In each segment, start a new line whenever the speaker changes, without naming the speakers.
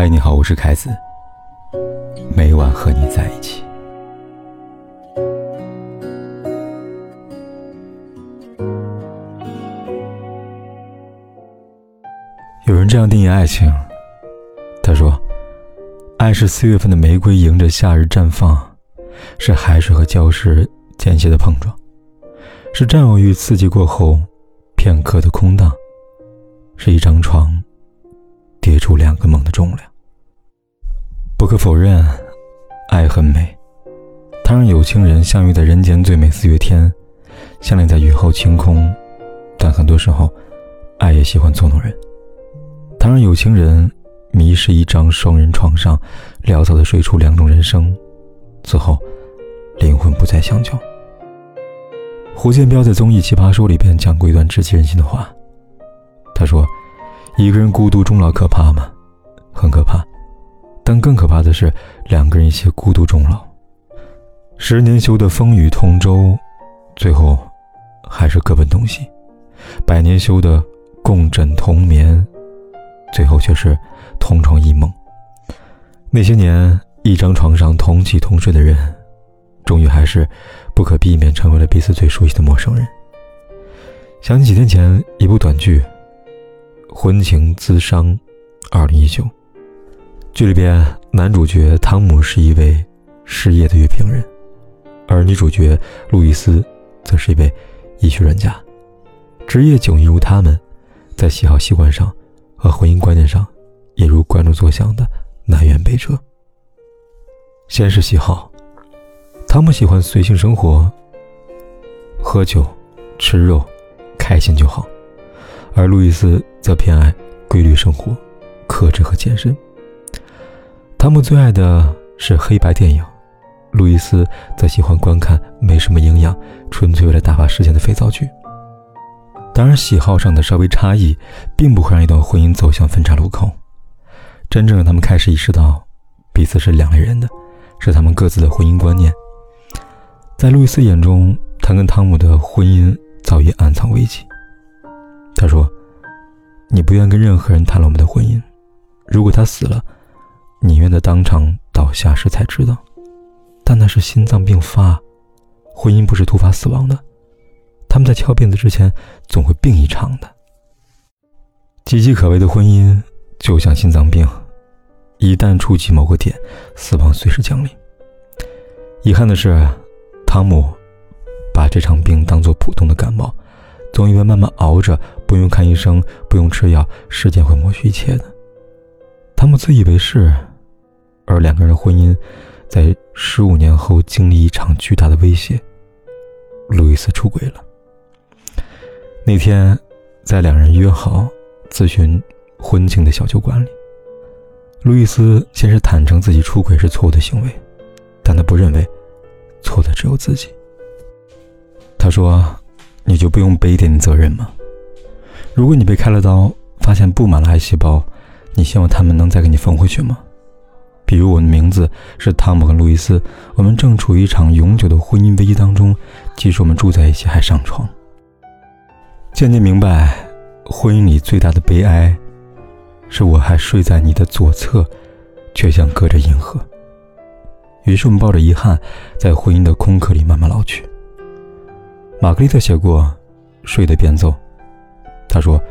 嗨，你好，我是凯子。每晚和你在一起。有人这样定义爱情，他说：“爱是四月份的玫瑰迎着夏日绽放，是海水和礁石间歇的碰撞，是占有欲刺激过后片刻的空荡，是一张床叠出两个梦的重量。”不可否认，爱很美，它让有情人相遇在人间最美四月天，相恋在雨后晴空。但很多时候，爱也喜欢捉弄人。它让有情人迷失一张双人床上，潦草的睡出两种人生，最后灵魂不再相交。胡建彪在综艺《奇葩说》里边讲过一段直击人心的话，他说：“一个人孤独终老可怕吗？很可怕，但更可怕的是两个人一起孤独终老。十年修得风雨同舟，最后还是各奔东西；百年修得共枕同眠。”最后却是同床异梦。那些年一张床上同起同睡的人，终于还是不可避免成为了彼此最熟悉的陌生人。想起几天前一部短剧《婚情咨商二零一九》，剧里边男主角汤姆是一位失业的乐评人，而女主角路易斯则是一位医学专家。职业迥异如他们，在喜好习惯上。和婚姻观念上，也如观众所想的南辕北辙。先是喜好，汤姆喜欢随性生活，喝酒、吃肉，开心就好；而路易斯则偏爱规律生活、克制和健身。汤姆最爱的是黑白电影，路易斯则喜欢观看没什么营养、纯粹为了打发时间的肥皂剧。当然，喜好上的稍微差异，并不会让一段婚姻走向分岔路口。真正让他们开始意识到彼此是两类人的，是他们各自的婚姻观念。在路易斯眼中，他跟汤姆的婚姻早已暗藏危机。他说：“你不愿跟任何人谈论我们的婚姻，如果他死了，你愿在当场倒下时才知道。但那是心脏病发，婚姻不是突发死亡的。”他们在翘辫子之前，总会病一场的。岌岌可危的婚姻就像心脏病，一旦触及某个点，死亡随时降临。遗憾的是，汤姆把这场病当作普通的感冒，总以为慢慢熬着，不用看医生，不用吃药，时间会抹去一切的。他们自以为是，而两个人婚姻在十五年后经历一场巨大的威胁，路易斯出轨了。那天，在两人约好咨询婚庆的小酒馆里，路易斯先是坦诚自己出轨是错误的行为，但他不认为错的只有自己。他说：“你就不用背一点责任吗？如果你被开了刀，发现布满了癌细胞，你希望他们能再给你缝回去吗？比如我的名字是汤姆和路易斯，我们正处于一场永久的婚姻危机当中，即使我们住在一起还上床。”渐渐明白，婚姻里最大的悲哀，是我还睡在你的左侧，却像隔着银河。于是我们抱着遗憾，在婚姻的空壳里慢慢老去。玛格丽特写过《睡的变奏》，她说：“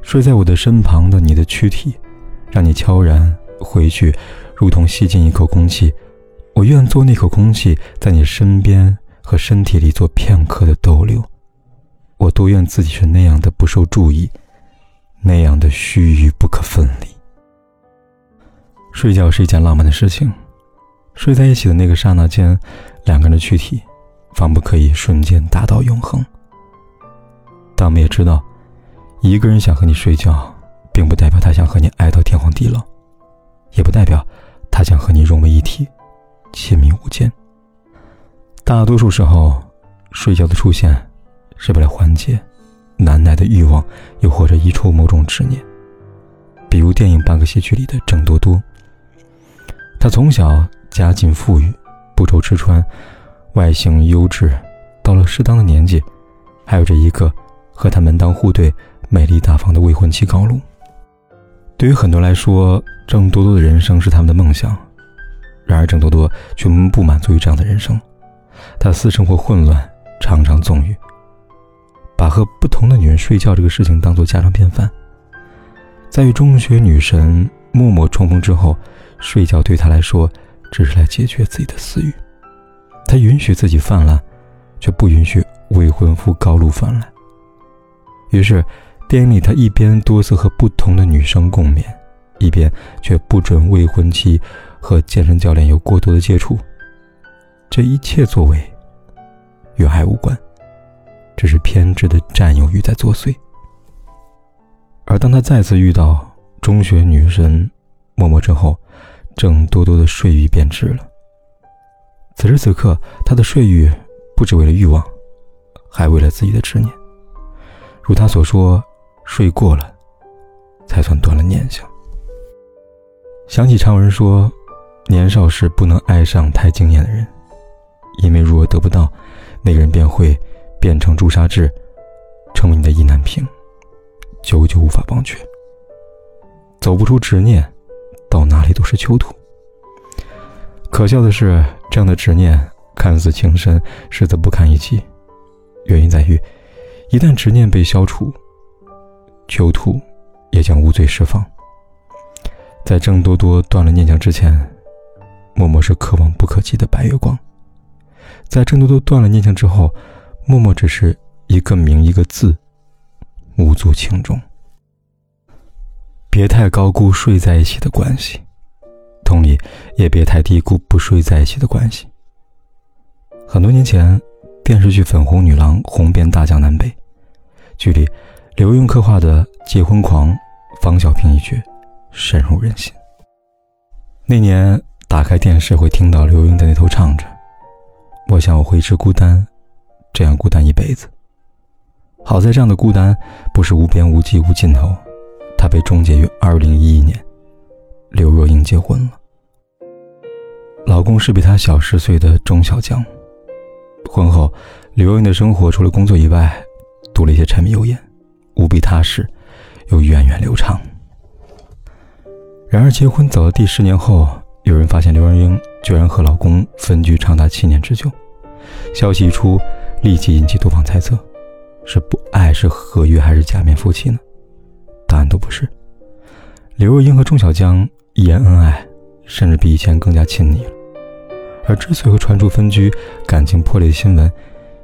睡在我的身旁的你的躯体，让你悄然回去，如同吸进一口空气。我愿做那口空气，在你身边和身体里做片刻的逗留。”我多愿自己是那样的不受注意，那样的须臾不可分离。睡觉是一件浪漫的事情，睡在一起的那个刹那间，两个人的躯体仿佛可以瞬间达到永恒。但我们也知道，一个人想和你睡觉，并不代表他想和你爱到天荒地老，也不代表他想和你融为一体，亲密无间。大多数时候，睡觉的出现。是为了缓解难耐的欲望，又或者移除某种执念。比如电影《半个戏曲》里的郑多多，他从小家境富裕，不愁吃穿，外形优质，到了适当的年纪，还有着一个和他门当户对、美丽大方的未婚妻高露。对于很多来说，郑多多的人生是他们的梦想。然而，郑多多却不满足于这样的人生，他私生活混乱，常常纵欲，把和不同的女人睡觉这个事情当做家常便饭。在与中学女神默默重逢之后，睡觉对他来说只是来解决自己的私欲。他允许自己泛滥，却不允许未婚夫高露泛滥。于是，电影里他一边多次和不同的女生共眠，一边却不准未婚妻和健身教练有过多的接触。这一切作为与爱无关，只是偏执的占有欲在作祟。而当他再次遇到中学女神默默之后，郑多多的睡意变质了。此时此刻，他的睡欲不只为了欲望，还为了自己的执念。如他所说，睡过了，才算断了念想。想起常有人说，年少时不能爱上太惊艳的人，因为如果得不到，那个人便会变成朱砂痣，成为你的意难平，久久无法忘却。走不出执念，到哪里都是囚徒。可笑的是。这样的执念看似情深，实则不堪一击。原因在于，一旦执念被消除，囚徒也将无罪释放。在郑多多断了念想之前，默默是可望不可及的白月光；在郑多多断了念想之后，默默只是一个名一个字，无足轻重。别太高估睡在一起的关系。同理，也别太低估不睡在一起的关系。很多年前，电视剧《粉红女郎》红遍大江南北，剧里刘墉刻画的结婚狂方小平一角深入人心。那年打开电视会听到刘墉在那头唱着：“我想我会一直孤单，这样孤单一辈子。”好在这样的孤单不是无边无际无尽头，它被终结于二零一一年，刘若英结婚了。老公是比她小十岁的钟小江。婚后，刘若英的生活除了工作以外，多了一些柴米油盐，无比踏实，又源远流长。然而，结婚走了第十年后，有人发现刘若英居然和老公分居长达七年之久。消息一出，立即引起多方猜测：是不爱，是合约，还是假面夫妻呢？答案都不是。刘若英和钟小江一言恩爱。甚至比以前更加亲昵了。而之所以会传出分居、感情破裂的新闻，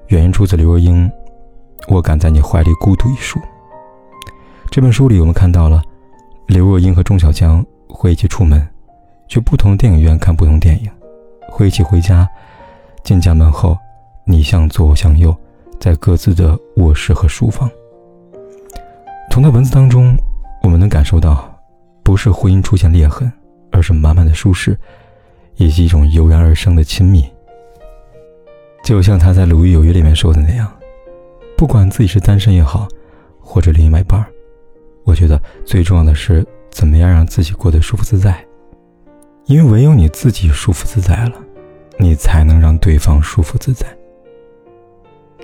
原因出自刘若英《我敢在你怀里孤独》一书。这本书里，我们看到了刘若英和钟小江会一起出门，去不同的电影院看不同电影，会一起回家。进家门后，你向左，我向右，在各自的卧室和书房。从他文字当中，我们能感受到，不是婚姻出现裂痕。而是满满的舒适，以及一种油然而生的亲密。就像他在《鲁豫有约》里面说的那样，不管自己是单身也好，或者另外一半我觉得最重要的是怎么样让自己过得舒服自在。因为唯有你自己舒服自在了，你才能让对方舒服自在。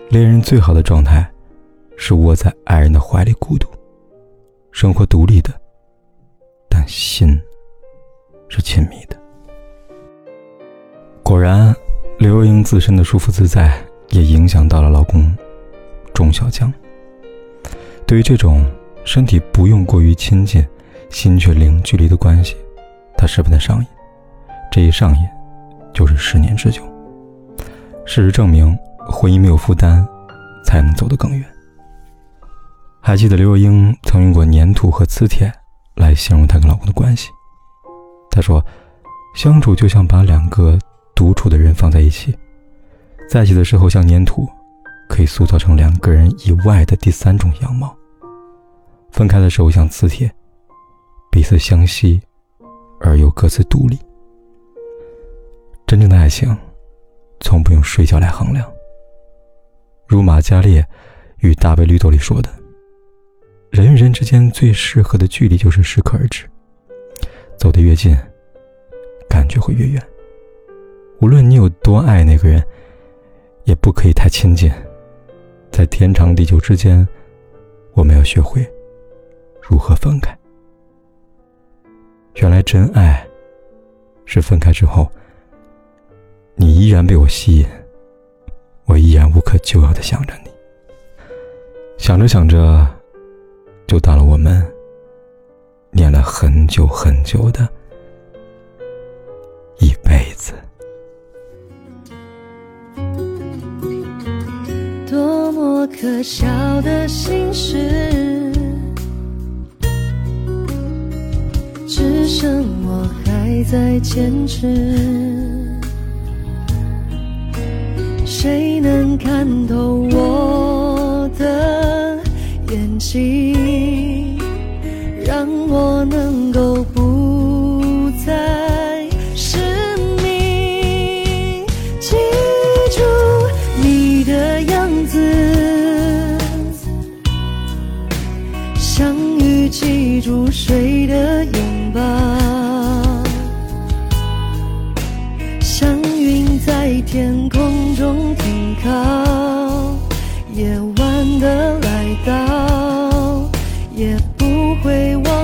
恋人最好的状态，是窝在爱人的怀里孤独，生活独立的，心。是亲密的。果然，刘若英自身的舒服自在也影响到了老公钟小江。对于这种身体不用过于亲近，心却零距离的关系，他十分的上瘾。这一上瘾，就是十年之久。事实证明，婚姻没有负担，才能走得更远。还记得刘若英曾用过粘土和磁铁来形容她跟老公的关系。她说：“相处就像把两个独处的人放在一起，在一起的时候像粘土，可以塑造成两个人以外的第三种样貌；分开的时候像磁铁，彼此相吸，而又各自独立。真正的爱情，从不用睡觉来衡量。如马加列与《大卫绿豆》里说的：‘人与人之间最适合的距离就是适可而止。’”走得越近，感觉会越远。无论你有多爱那个人，也不可以太亲近。在天长地久之间，我们要学会如何分开。原来真爱是分开之后，你依然被我吸引，我依然无可救药的想着你。想着想着，就到了我们念了很久很久的一辈子。
多么可笑的心事，只剩我还在坚持。谁能看透我的眼睛，天空中停靠，夜晚的来到，也不会忘